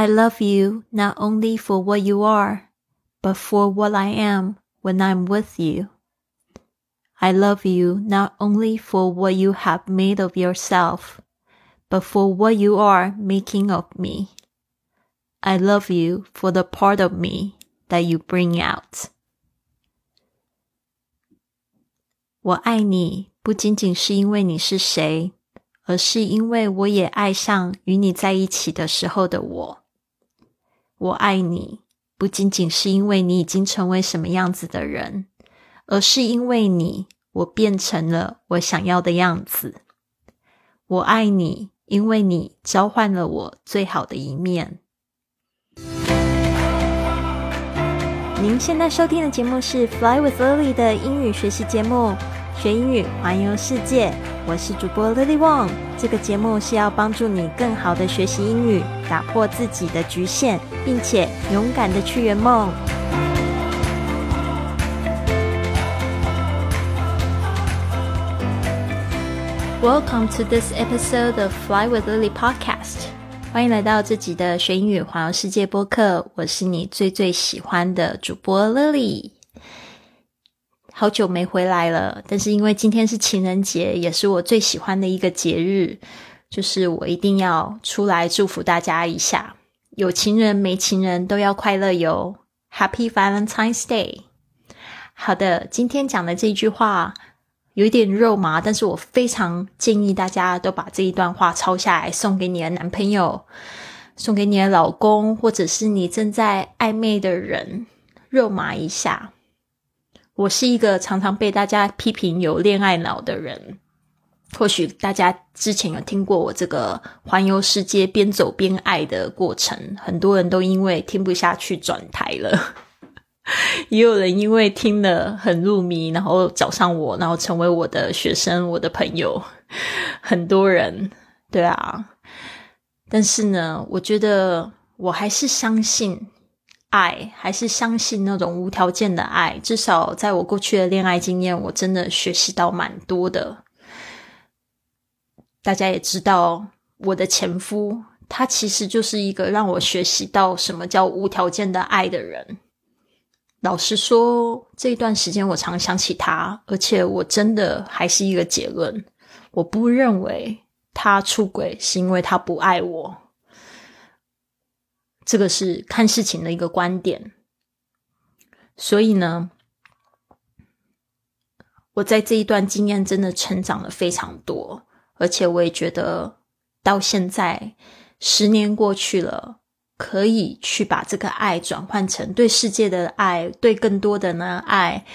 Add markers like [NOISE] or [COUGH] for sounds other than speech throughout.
I love you not only for what you are, but for what I am when I'm with you. I love you not only for what you have made of yourself, but for what you are making of me. I love you for the part of me that you bring out. 我爱你，不仅仅是因为你是谁，而是因为我也爱上与你在一起的时候的我。 我爱你，不仅仅是因为你已经成为什么样子的人，而是因为你，我变成了我想要的样子。我爱你，因为你召唤了我最好的一面。您现在收听的节目是《Fly with Lily》的英语学习节目。学英语，环游世界。我是主播 Lily Wong。这个节目是要帮助你更好的学习英语，打破自己的局限，并且勇敢的去圆梦。Welcome to this episode of Fly with Lily podcast。欢迎来到这集的学英语环游世界播客。我是你最最喜欢的主播 Lily。好久没回来了，但是因为今天是情人节，也是我最喜欢的一个节日，就是我一定要出来祝福大家一下，有情人没情人都要快乐哟，Happy Valentine's Day！好的，今天讲的这句话有一点肉麻，但是我非常建议大家都把这一段话抄下来，送给你的男朋友，送给你的老公，或者是你正在暧昧的人，肉麻一下。我是一个常常被大家批评有恋爱脑的人，或许大家之前有听过我这个环游世界边走边爱的过程，很多人都因为听不下去转台了，[LAUGHS] 也有人因为听了很入迷，然后找上我，然后成为我的学生、我的朋友，很多人，对啊，但是呢，我觉得我还是相信。爱还是相信那种无条件的爱，至少在我过去的恋爱经验，我真的学习到蛮多的。大家也知道，我的前夫他其实就是一个让我学习到什么叫无条件的爱的人。老实说，这一段时间我常想起他，而且我真的还是一个结论：我不认为他出轨是因为他不爱我。这个是看事情的一个观点，所以呢，我在这一段经验真的成长了非常多，而且我也觉得到现在十年过去了，可以去把这个爱转换成对世界的爱，对更多的呢爱。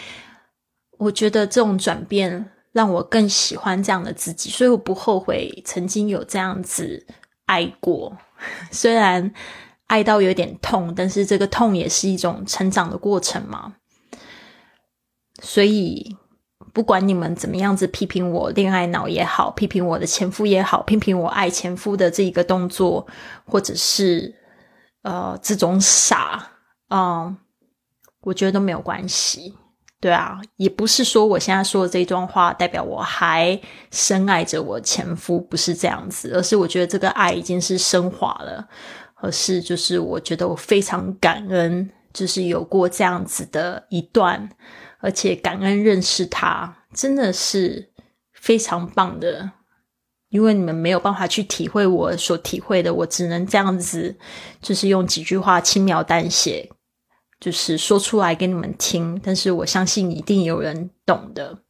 我觉得这种转变让我更喜欢这样的自己，所以我不后悔曾经有这样子爱过，[LAUGHS] 虽然。爱到有点痛，但是这个痛也是一种成长的过程嘛。所以，不管你们怎么样子批评我恋爱脑也好，批评我的前夫也好，批评我爱前夫的这一个动作，或者是呃这种傻，嗯，我觉得都没有关系。对啊，也不是说我现在说的这一段话代表我还深爱着我前夫，不是这样子，而是我觉得这个爱已经是升华了。而是，就是我觉得我非常感恩，就是有过这样子的一段，而且感恩认识他，真的是非常棒的。因为你们没有办法去体会我所体会的，我只能这样子，就是用几句话轻描淡写，就是说出来给你们听。但是我相信一定有人懂的。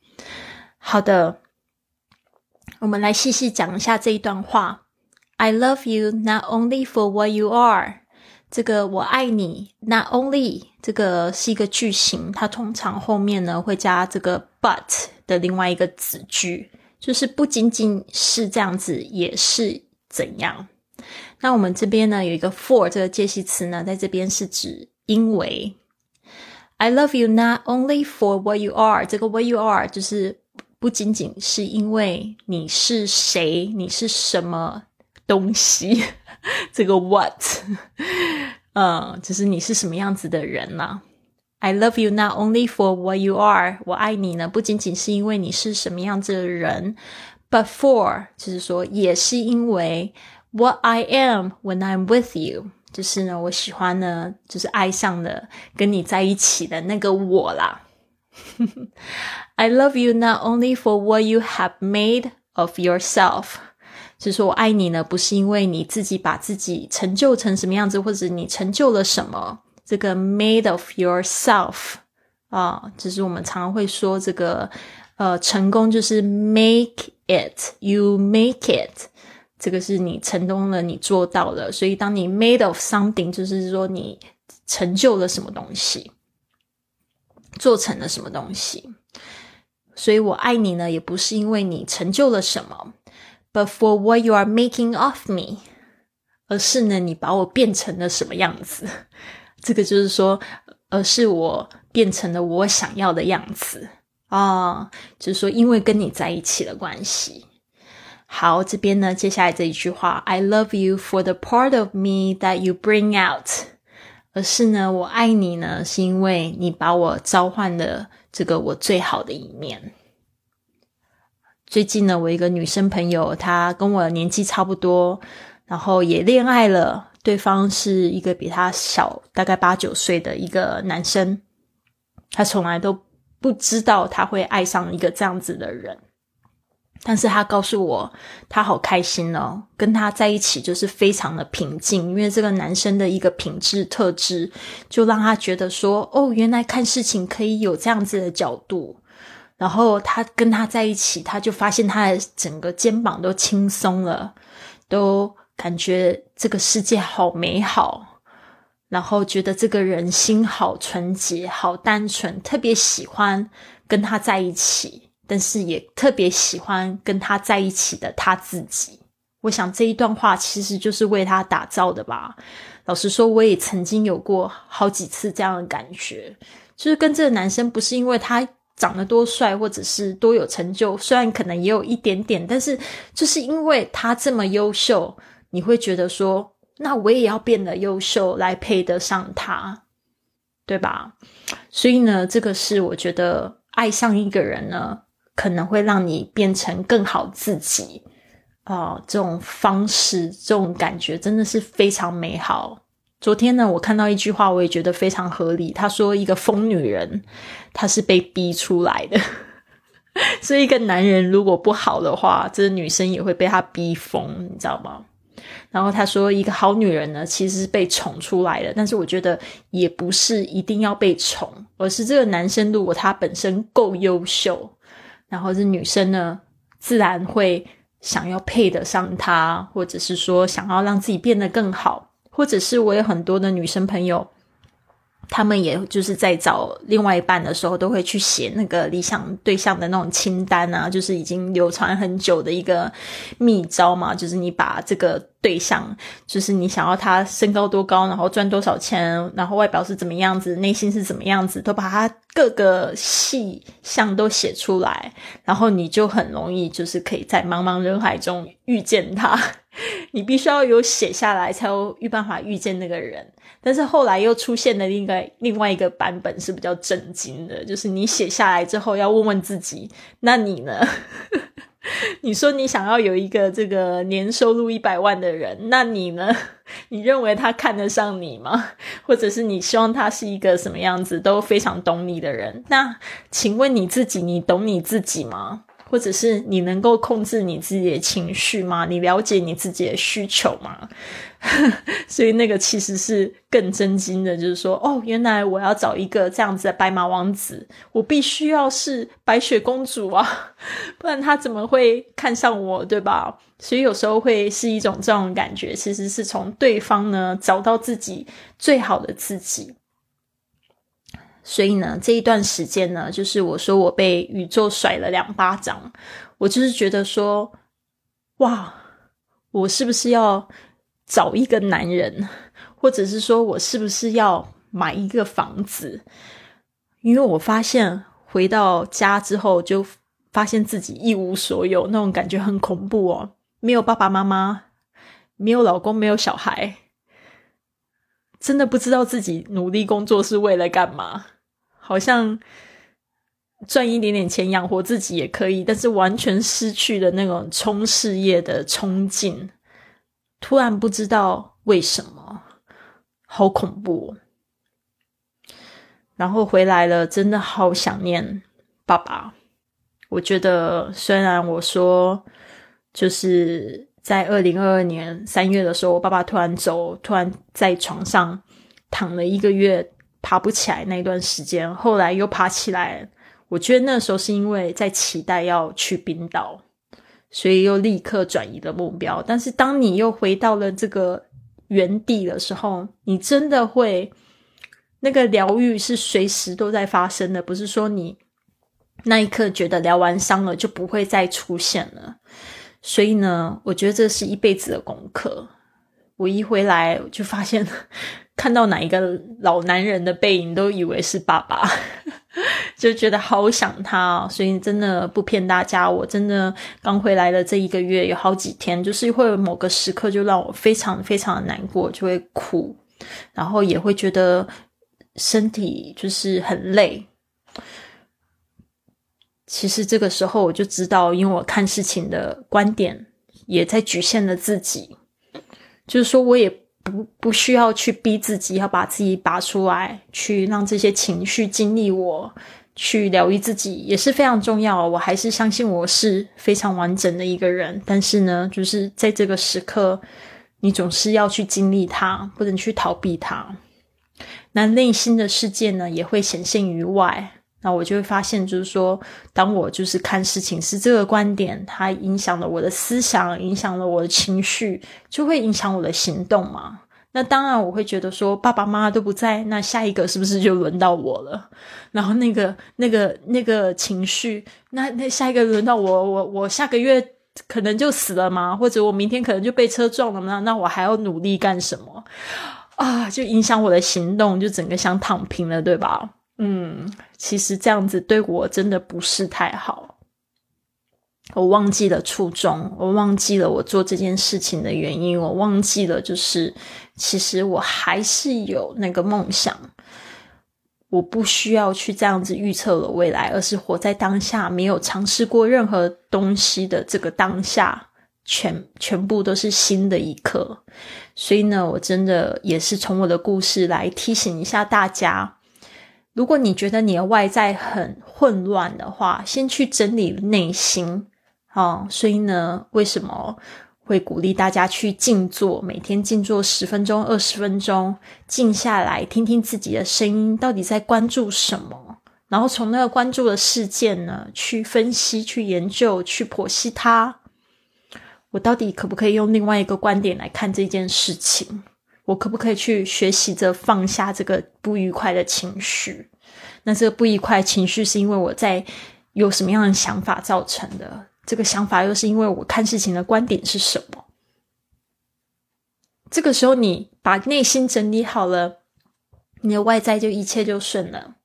好的，我们来细细讲一下这一段话。I love you not only for what you are。这个我爱你，not only 这个是一个句型，它通常后面呢会加这个 but 的另外一个子句，就是不仅仅是这样子，也是怎样。那我们这边呢有一个 for 这个介系词呢，在这边是指因为。I love you not only for what you are。这个 what you are 就是不仅仅是因为你是谁，你是什么。东西，这个 [LAUGHS] what，嗯，就是你是什么样子的人呢？I love you not only for what you are，我爱你呢，不仅仅是因为你是什么样子的人，but for，就是说也是因为 what I am when I'm with you，就是呢，我喜欢呢，就是爱上了跟你在一起的那个我啦。I [LAUGHS] love you not only for what you have made of yourself，就 是说我爱你呢，不是因为你自己把自己成就成什么样子，或者你成就了什么。这个 made of yourself 啊，就是我们常常会说这个呃，成功就是 make it，you make it，这个是你成功了，你做到了。所以当你 made of something，就是说你成就了什么东西，做成了什么东西。所以我爱你呢，也不是因为你成就了什么，but for what you are making of me，而是呢，你把我变成了什么样子。[LAUGHS] 这个就是说，而是我变成了我想要的样子啊，就是说，因为跟你在一起的关系。好，这边呢，接下来这一句话，I love you for the part of me that you bring out，而是呢，我爱你呢，是因为你把我召唤的这个我最好的一面。最近呢，我一个女生朋友，她跟我年纪差不多，然后也恋爱了。对方是一个比她小大概八九岁的一个男生，他从来都不知道他会爱上一个这样子的人，但是他告诉我，他好开心哦，跟他在一起就是非常的平静，因为这个男生的一个品质特质，就让他觉得说，哦，原来看事情可以有这样子的角度，然后他跟他在一起，他就发现他的整个肩膀都轻松了，都。感觉这个世界好美好，然后觉得这个人心好纯洁、好单纯，特别喜欢跟他在一起，但是也特别喜欢跟他在一起的他自己。我想这一段话其实就是为他打造的吧。老实说，我也曾经有过好几次这样的感觉，就是跟这个男生不是因为他长得多帅，或者是多有成就，虽然可能也有一点点，但是就是因为他这么优秀。你会觉得说，那我也要变得优秀来配得上他，对吧？所以呢，这个是我觉得爱上一个人呢，可能会让你变成更好自己啊。这种方式，这种感觉真的是非常美好。昨天呢，我看到一句话，我也觉得非常合理。他说，一个疯女人，她是被逼出来的。[LAUGHS] 所以，一个男人如果不好的话，这女生也会被他逼疯，你知道吗？然后他说：“一个好女人呢，其实是被宠出来的。但是我觉得也不是一定要被宠，而是这个男生如果他本身够优秀，然后这女生呢，自然会想要配得上他，或者是说想要让自己变得更好，或者是我有很多的女生朋友。”他们也就是在找另外一半的时候，都会去写那个理想对象的那种清单啊，就是已经流传很久的一个秘招嘛，就是你把这个对象，就是你想要他身高多高，然后赚多少钱，然后外表是怎么样子，内心是怎么样子，都把他各个细项都写出来，然后你就很容易就是可以在茫茫人海中遇见他。你必须要有写下来，才有办法遇见那个人。但是后来又出现了另一个另外一个版本是比较震惊的，就是你写下来之后要问问自己，那你呢？[LAUGHS] 你说你想要有一个这个年收入一百万的人，那你呢？[LAUGHS] 你认为他看得上你吗？或者是你希望他是一个什么样子都非常懂你的人？那请问你自己，你懂你自己吗？或者是你能够控制你自己的情绪吗？你了解你自己的需求吗？[LAUGHS] 所以那个其实是更震惊的，就是说，哦，原来我要找一个这样子的白马王子，我必须要是白雪公主啊，[LAUGHS] 不然他怎么会看上我，对吧？所以有时候会是一种这种感觉，其实是从对方呢找到自己最好的自己。所以呢，这一段时间呢，就是我说我被宇宙甩了两巴掌，我就是觉得说，哇，我是不是要找一个男人，或者是说我是不是要买一个房子？因为我发现回到家之后，就发现自己一无所有，那种感觉很恐怖哦，没有爸爸妈妈，没有老公，没有小孩，真的不知道自己努力工作是为了干嘛。好像赚一点点钱养活自己也可以，但是完全失去了那种冲事业的冲劲。突然不知道为什么，好恐怖。然后回来了，真的好想念爸爸。我觉得，虽然我说就是在二零二二年三月的时候，我爸爸突然走，突然在床上躺了一个月，爬不起来那段时间，后来又爬起来。我觉得那时候是因为在期待要去冰岛，所以又立刻转移了目标。但是当你又回到了这个原地的时候，你真的会。那个疗愈是随时都在发生的，不是说你那一刻觉得疗完伤了就不会再出现了。所以呢，我觉得这是一辈子的功课。我一回来就发现，看到哪一个老男人的背影都以为是爸爸，[LAUGHS] 就觉得好想他。所以真的不骗大家，我真的刚回来的这一个月有好几天，就是会有某个时刻就让我非常非常的难过，就会哭，然后也会觉得。身体就是很累，其实这个时候我就知道，因为我看事情的观点也在局限了自己，就是说我也不不需要去逼自己要把自己拔出来，去让这些情绪经历我，去疗愈自己也是非常重要。我还是相信我是非常完整的一个人，但是呢，就是在这个时刻，你总是要去经历它，不能去逃避它。那内心的世界呢，也会显现于外。那我就会发现，就是说，当我就是看事情是这个观点，它影响了我的思想，影响了我的情绪，就会影响我的行动嘛。那当然，我会觉得说，爸爸妈妈都不在，那下一个是不是就轮到我了？然后那个、那个、那个情绪，那那下一个轮到我，我我下个月可能就死了吗？或者我明天可能就被车撞了吗？那我还要努力干什么？啊，就影响我的行动，就整个想躺平了，对吧？嗯，其实这样子对我真的不是太好。我忘记了初衷，我忘记了我做这件事情的原因，我忘记了，就是其实我还是有那个梦想。我不需要去这样子预测了未来，而是活在当下，没有尝试过任何东西的这个当下。全全部都是新的一刻，所以呢，我真的也是从我的故事来提醒一下大家：如果你觉得你的外在很混乱的话，先去整理内心啊。所以呢，为什么会鼓励大家去静坐？每天静坐十分钟、二十分钟，静下来听听自己的声音，到底在关注什么？然后从那个关注的事件呢，去分析、去研究、去剖析它。我到底可不可以用另外一个观点来看这件事情？我可不可以去学习着放下这个不愉快的情绪？那这个不愉快情绪是因为我在有什么样的想法造成的？这个想法又是因为我看事情的观点是什么？这个时候，你把内心整理好了，你的外在就一切就顺了。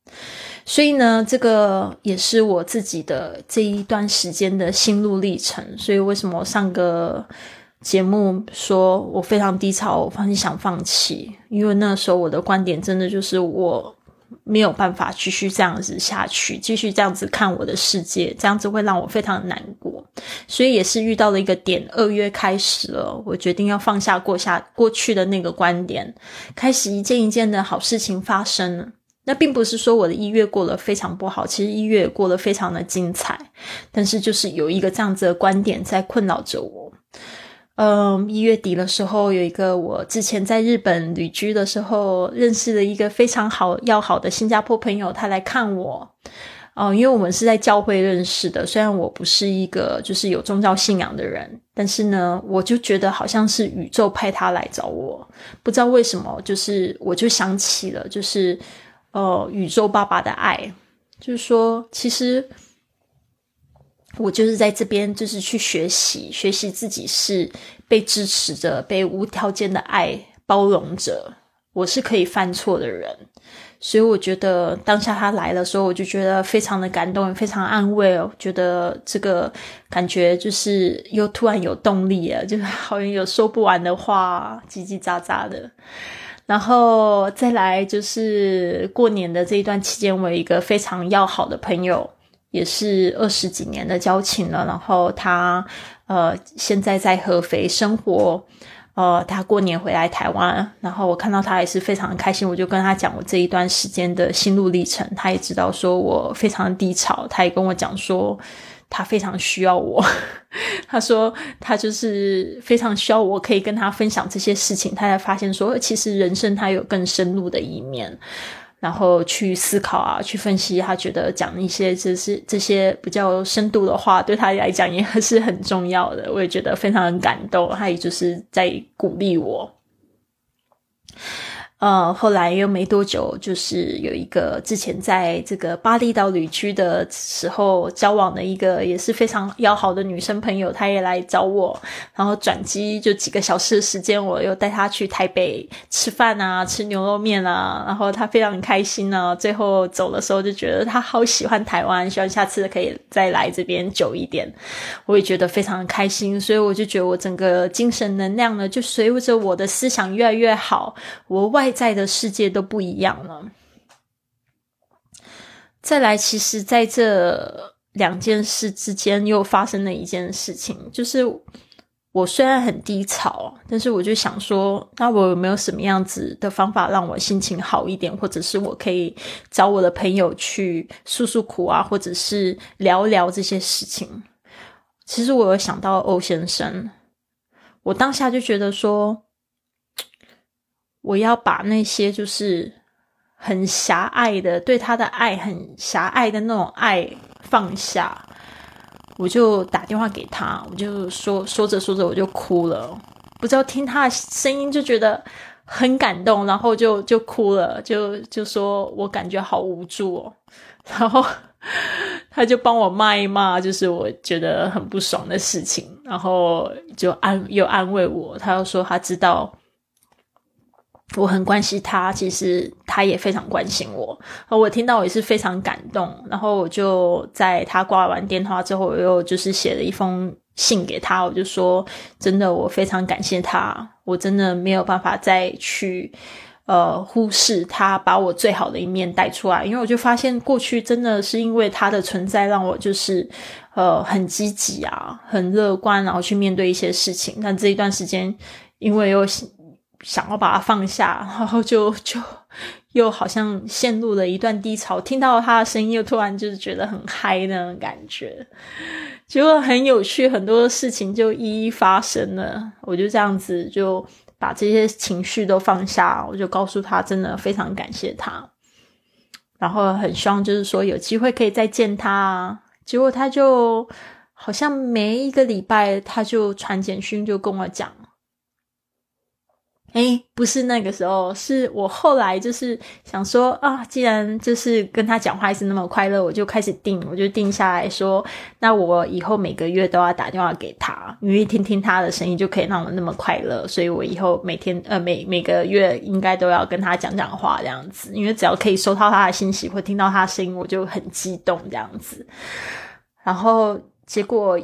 所以呢，这个也是我自己的这一段时间的心路历程。所以为什么上个节目说我非常低潮，我很想放弃？因为那时候我的观点真的就是我没有办法继续这样子下去，继续这样子看我的世界，这样子会让我非常难过。所以也是遇到了一个点，二月开始了，我决定要放下过下过去的那个观点，开始一件一件的好事情发生了。那并不是说我的一月过得非常不好，其实一月过得非常的精彩，但是就是有一个这样子的观点在困扰着我。嗯，一月底的时候，有一个我之前在日本旅居的时候认识的一个非常好要好的新加坡朋友，他来看我。哦，因为我们是在教会认识的，虽然我不是一个就是有宗教信仰的人，但是呢，我就觉得好像是宇宙派他来找我，不知道为什么，就是我就想起了，就是。呃，宇宙爸爸的爱，就是说，其实我就是在这边，就是去学习，学习自己是被支持着，被无条件的爱包容着，我是可以犯错的人。所以我觉得当下他来的时候，我就觉得非常的感动，非常安慰哦。觉得这个感觉就是又突然有动力啊，[LAUGHS] 就是好像有说不完的话，叽叽喳喳的。然后再来就是过年的这一段期间，我有一个非常要好的朋友，也是二十几年的交情了。然后他呃现在在合肥生活，呃，他过年回来台湾，然后我看到他也是非常开心，我就跟他讲我这一段时间的心路历程，他也知道说我非常低潮，他也跟我讲说他非常需要我，[LAUGHS] 他说他就是非常需要我可以跟他分享这些事情，他才发现说其实人生他有更深入的一面。然后去思考啊，去分析，他觉得讲一些就是这些比较深度的话，对他来讲也 [LAUGHS] 是很重要的。我也觉得非常感动，他也就是在鼓励我。呃，后来又没多久，就是有一个之前在这个巴厘岛旅居的时候交往的一个也是非常要好的女生朋友，她也来找我，然后转机就几个小时的时间，我又带她去台北吃饭啊，吃牛肉面啊，然后她非常开心呢。最后走的时候就觉得她好喜欢台湾，希望下次可以再来这边久一点。我也觉得非常开心，所以我就觉得我整个精神能量呢，就随着我的思想越来越好，我外。在的世界都不一样了。再来，其实在这两件事之间又发生了一件事情，就是我虽然很低潮，但是我就想说，那我有没有什么样子的方法让我心情好一点，或者是我可以找我的朋友去诉诉苦啊，或者是聊聊这些事情？其实我有想到欧先生，我当下就觉得说。我要把那些就是很狭隘的，对他的爱很狭隘的那种爱放下，我就打电话给他，我就说说着说着我就哭了，不知道听他的声音就觉得很感动，然后就就哭了，就就说我感觉好无助哦，然后他就帮我骂一骂，就是我觉得很不爽的事情，然后就安又安慰我，他又说他知道。我很关心他，其实他也非常关心我。我听到我也是非常感动，然后我就在他挂完电话之后，我又就是写了一封信给他，我就说真的，我非常感谢他，我真的没有办法再去呃忽视他把我最好的一面带出来，因为我就发现过去真的是因为他的存在，让我就是呃很积极啊，很乐观，然后去面对一些事情。但这一段时间，因为又。想要把它放下，然后就就又好像陷入了一段低潮。听到他的声音，又突然就是觉得很嗨那种感觉，结果很有趣，很多事情就一一发生了。我就这样子就把这些情绪都放下，我就告诉他，真的非常感谢他，然后很希望就是说有机会可以再见他。结果他就好像没一个礼拜他就传简讯就跟我讲。哎，不是那个时候，是我后来就是想说啊，既然就是跟他讲话是那么快乐，我就开始定，我就定下来说，那我以后每个月都要打电话给他，因为听听他的声音就可以让我那么快乐，所以我以后每天呃每每个月应该都要跟他讲讲话这样子，因为只要可以收到他的信息或听到他的声音，我就很激动这样子，然后结果。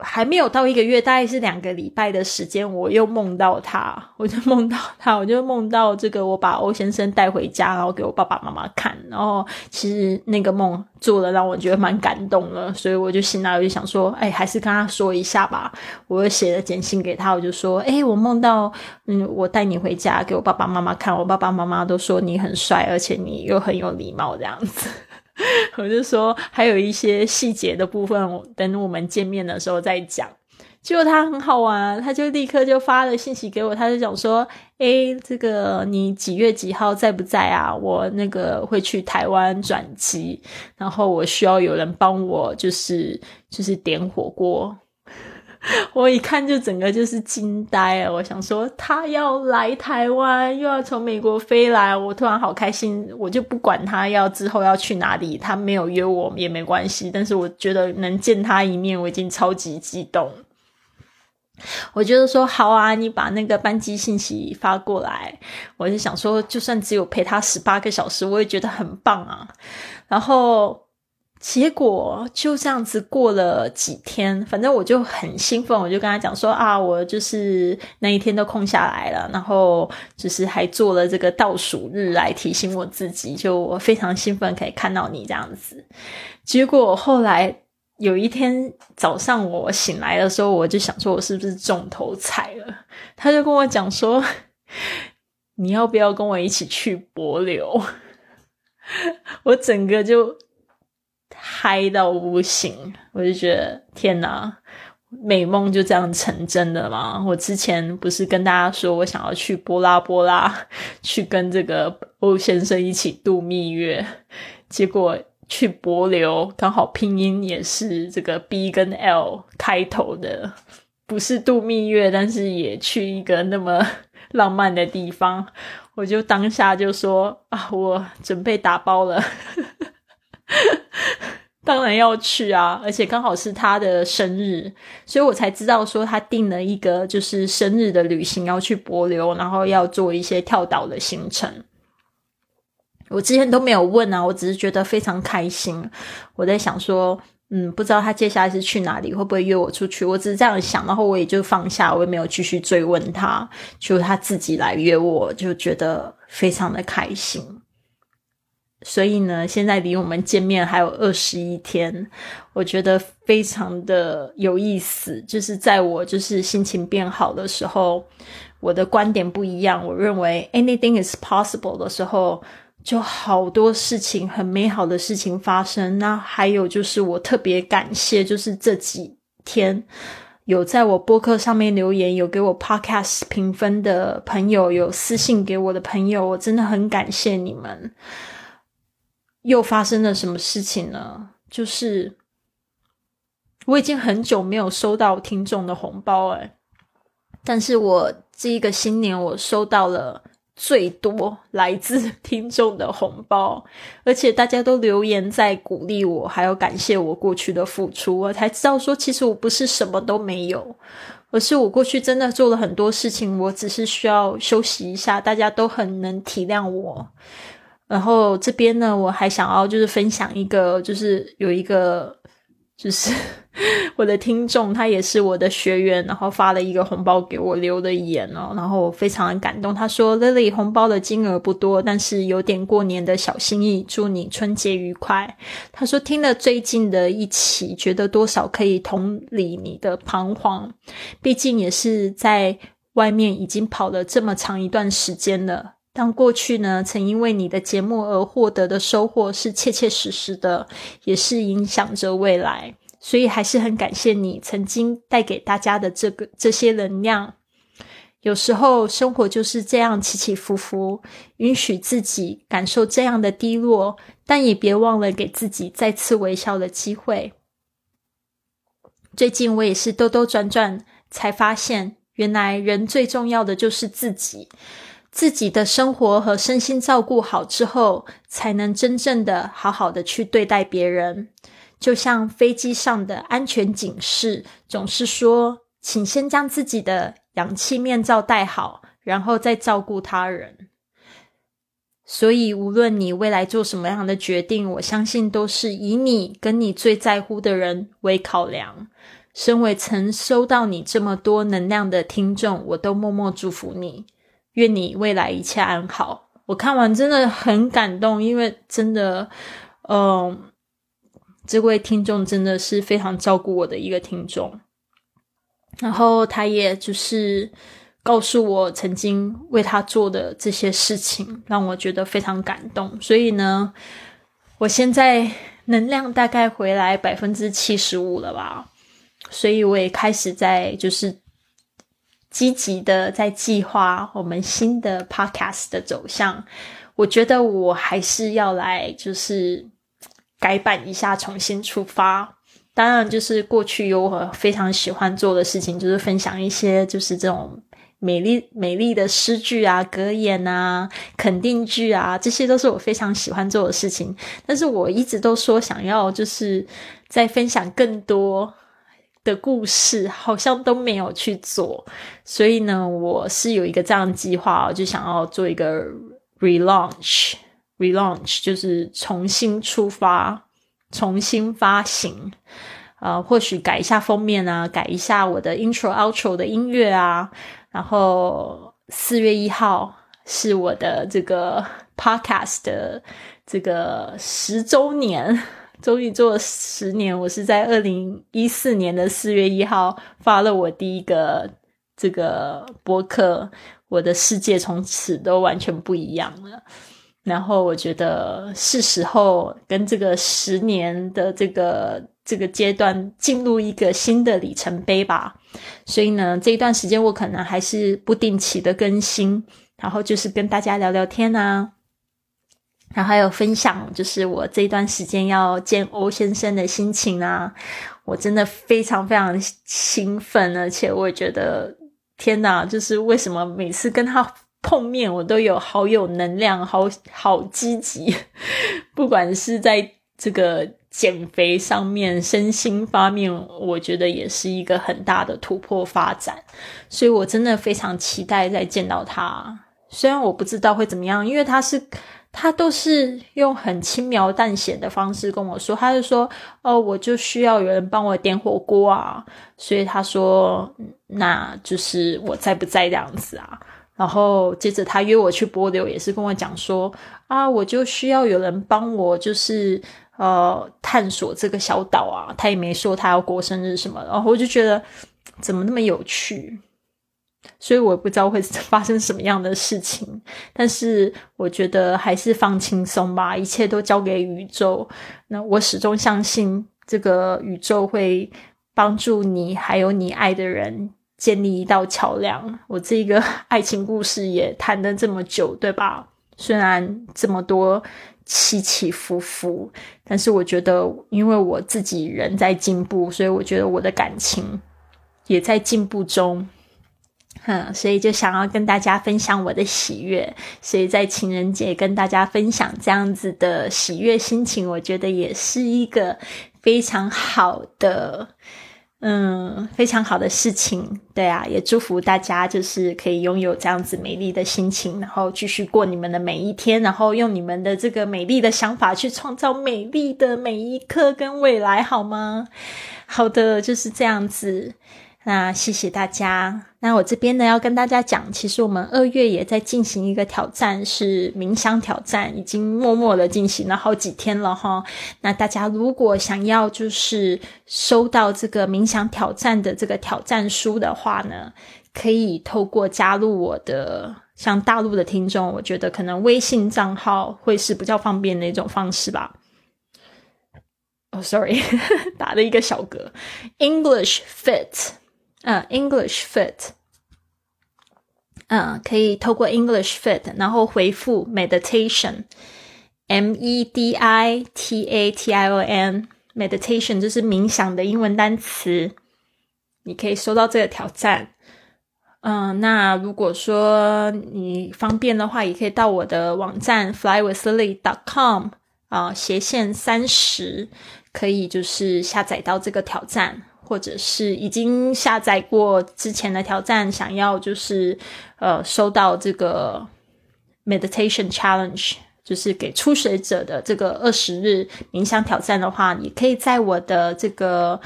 还没有到一个月，大概是两个礼拜的时间，我又梦到他，我就梦到他，我就梦到这个，我把欧先生带回家，然后给我爸爸妈妈看，然后其实那个梦做了让我觉得蛮感动的，所以我就醒来，我就想说，哎，还是跟他说一下吧。我又写了简信给他，我就说，哎，我梦到，嗯，我带你回家给我爸爸妈妈看，我爸爸妈妈都说你很帅，而且你又很有礼貌，这样子。[LAUGHS] 我就说还有一些细节的部分，等我们见面的时候再讲。结果他很好玩，他就立刻就发了信息给我，他就讲说：“诶，这个你几月几号在不在啊？我那个会去台湾转机，然后我需要有人帮我，就是就是点火锅。” [LAUGHS] 我一看就整个就是惊呆了，我想说他要来台湾，又要从美国飞来，我突然好开心，我就不管他要之后要去哪里，他没有约我也没关系，但是我觉得能见他一面，我已经超级激动。我觉得说好啊，你把那个班机信息发过来，我就想说，就算只有陪他十八个小时，我也觉得很棒啊。然后。结果就这样子过了几天，反正我就很兴奋，我就跟他讲说啊，我就是那一天都空下来了，然后就是还做了这个倒数日来提醒我自己，就我非常兴奋可以看到你这样子。结果后来有一天早上我醒来的时候，我就想说，我是不是中头彩了？他就跟我讲说，你要不要跟我一起去柏流？[LAUGHS] 我整个就嗨到不行，我就觉得天哪，美梦就这样成真的吗？我之前不是跟大家说我想要去波拉波拉，去跟这个欧先生一起度蜜月，结果。去柏流，刚好拼音也是这个 B 跟 L 开头的，不是度蜜月，但是也去一个那么 [LAUGHS] 浪漫的地方，我就当下就说啊，我准备打包了，[LAUGHS] 当然要去啊，而且刚好是他的生日，所以我才知道说他定了一个就是生日的旅行要去柏流，然后要做一些跳岛的行程。我之前都没有问啊，我只是觉得非常开心。我在想说，嗯，不知道他接下来是去哪里，会不会约我出去？我只是这样想，然后我也就放下，我也没有继续追问他，就他自己来约我，就觉得非常的开心。所以呢，现在离我们见面还有二十一天，我觉得非常的有意思。就是在我就是心情变好的时候，我的观点不一样，我认为 anything is possible 的时候。就好多事情，很美好的事情发生。那还有就是，我特别感谢，就是这几天有在我播客上面留言，有给我 podcast 评分的朋友，有私信给我的朋友，我真的很感谢你们。又发生了什么事情呢？就是我已经很久没有收到听众的红包，哎，但是我这一个新年我收到了。最多来自 [LAUGHS] 听众的红包，而且大家都留言在鼓励我，还有感谢我过去的付出，我才知道说，其实我不是什么都没有，而是我过去真的做了很多事情，我只是需要休息一下，大家都很能体谅我。然后这边呢，我还想要就是分享一个，就是有一个。就是 [LAUGHS] 我的听众，他也是我的学员，然后发了一个红包给我留的言哦，然后我非常的感动。他说：“Lily，红包的金额不多，但是有点过年的小心意，祝你春节愉快。”他说：“听了最近的一期，觉得多少可以同理你的彷徨，毕竟也是在外面已经跑了这么长一段时间了。当过去呢，曾因为你的节目而获得的收获是切切实实的，也是影响着未来。所以还是很感谢你曾经带给大家的这个这些能量。有时候生活就是这样起起伏伏，允许自己感受这样的低落，但也别忘了给自己再次微笑的机会。最近我也是兜兜转转，才发现原来人最重要的就是自己。自己的生活和身心照顾好之后，才能真正的好好的去对待别人。就像飞机上的安全警示，总是说，请先将自己的氧气面罩戴好，然后再照顾他人。所以，无论你未来做什么样的决定，我相信都是以你跟你最在乎的人为考量。身为曾收到你这么多能量的听众，我都默默祝福你。愿你未来一切安好。我看完真的很感动，因为真的，嗯，这位听众真的是非常照顾我的一个听众。然后他也就是告诉我曾经为他做的这些事情，让我觉得非常感动。所以呢，我现在能量大概回来百分之七十五了吧，所以我也开始在就是。积极的在计划我们新的 podcast 的走向，我觉得我还是要来就是改版一下，重新出发。当然，就是过去有我非常喜欢做的事情，就是分享一些就是这种美丽美丽的诗句啊、格言啊、肯定句啊，这些都是我非常喜欢做的事情。但是我一直都说想要就是在分享更多。的故事好像都没有去做，所以呢，我是有一个这样的计划，就想要做一个 relaunch，relaunch 就是重新出发、重新发行，呃，或许改一下封面啊，改一下我的 intro、outro 的音乐啊，然后四月一号是我的这个 podcast 的这个十周年。终于做了十年。我是在二零一四年的四月一号发了我第一个这个播客，我的世界从此都完全不一样了。然后我觉得是时候跟这个十年的这个这个阶段进入一个新的里程碑吧。所以呢，这一段时间我可能还是不定期的更新，然后就是跟大家聊聊天啊，然后还有分享，就是我这段时间要见欧先生的心情啊。我真的非常非常兴奋，而且我也觉得天哪，就是为什么每次跟他。碰面我都有好有能量，好好积极。[LAUGHS] 不管是在这个减肥上面、身心方面，我觉得也是一个很大的突破发展。所以我真的非常期待再见到他。虽然我不知道会怎么样，因为他是他都是用很轻描淡写的方式跟我说，他就说：“哦，我就需要有人帮我点火锅啊。”所以他说：“那就是我在不在这样子啊？”然后接着他约我去波流，也是跟我讲说啊，我就需要有人帮我，就是呃探索这个小岛啊。他也没说他要过生日什么，然后我就觉得怎么那么有趣，所以我不知道会 [LAUGHS] 发生什么样的事情。但是我觉得还是放轻松吧，一切都交给宇宙。那我始终相信这个宇宙会帮助你，还有你爱的人。建立一道桥梁，我这个 [LAUGHS] 爱情故事也谈了这么久，对吧？虽然这么多起起伏伏，但是我觉得，因为我自己人在进步，所以我觉得我的感情也在进步中。哼，所以就想要跟大家分享我的喜悦，所以在情人节跟大家分享这样子的喜悦心情，我觉得也是一个非常好的。嗯，非常好的事情，对啊，也祝福大家就是可以拥有这样子美丽的心情，然后继续过你们的每一天，然后用你们的这个美丽的想法去创造美丽的每一刻跟未来，好吗？好的，就是这样子。那谢谢大家。那我这边呢，要跟大家讲，其实我们二月也在进行一个挑战，是冥想挑战，已经默默的进行了好几天了哈。那大家如果想要就是收到这个冥想挑战的这个挑战书的话呢，可以透过加入我的，像大陆的听众，我觉得可能微信账号会是比较方便的一种方式吧。哦，sorry，[LAUGHS] 打了一个小嗝，English Fit。嗯，English Fit，嗯，可以透过 English Fit，然后回复 meditation，M E D I T A T I O N，meditation 就是冥想的英文单词，你可以收到这个挑战。嗯，那如果说你方便的话，也可以到我的网站 flywithlily.com 啊，斜线三十，可以就是下载到这个挑战。或者是已经下载过之前的挑战，想要就是呃收到这个 meditation challenge，就是给初学者的这个二十日冥想挑战的话，你可以在我的这个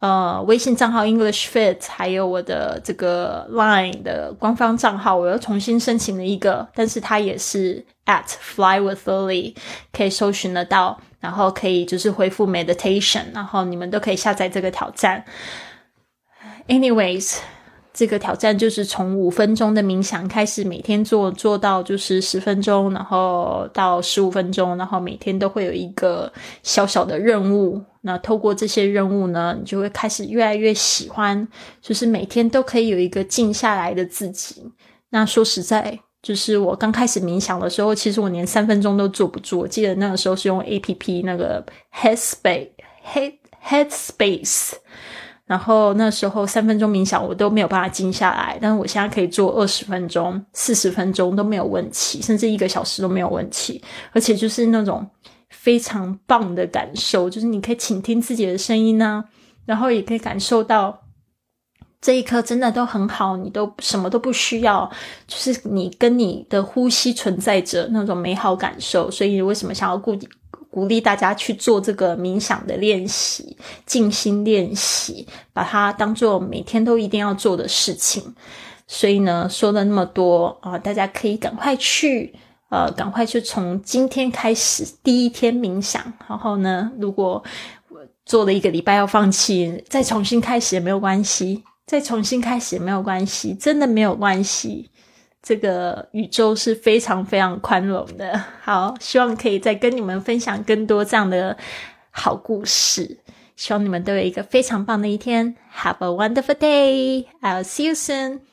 呃微信账号 English Fit，还有我的这个 Line 的官方账号，我又重新申请了一个，但是它也是 at fly with Lily，可以搜寻得到。然后可以就是恢复 meditation，然后你们都可以下载这个挑战。Anyways，这个挑战就是从五分钟的冥想开始，每天做做到就是十分钟，然后到十五分钟，然后每天都会有一个小小的任务。那透过这些任务呢，你就会开始越来越喜欢，就是每天都可以有一个静下来的自己。那说实在。就是我刚开始冥想的时候，其实我连三分钟都坐不住。我记得那个时候是用 A P P 那个 Headspace Head Headspace，然后那时候三分钟冥想我都没有办法静下来，但是我现在可以做二十分钟、四十分钟都没有问题，甚至一个小时都没有问题，而且就是那种非常棒的感受，就是你可以倾听自己的声音呢，然后也可以感受到。这一刻真的都很好，你都什么都不需要，就是你跟你的呼吸存在着那种美好感受。所以为什么想要鼓鼓励大家去做这个冥想的练习、静心练习，把它当做每天都一定要做的事情。所以呢，说了那么多啊，大家可以赶快去呃，赶快就从今天开始第一天冥想。然后呢，如果做了一个礼拜要放弃，再重新开始也没有关系，再重新开始也没有关系，真的没有关系。这个宇宙是非常非常宽容的。好，希望可以再跟你们分享更多这样的好故事。希望你们都有一个非常棒的一天。Have a wonderful day. I'll see you soon.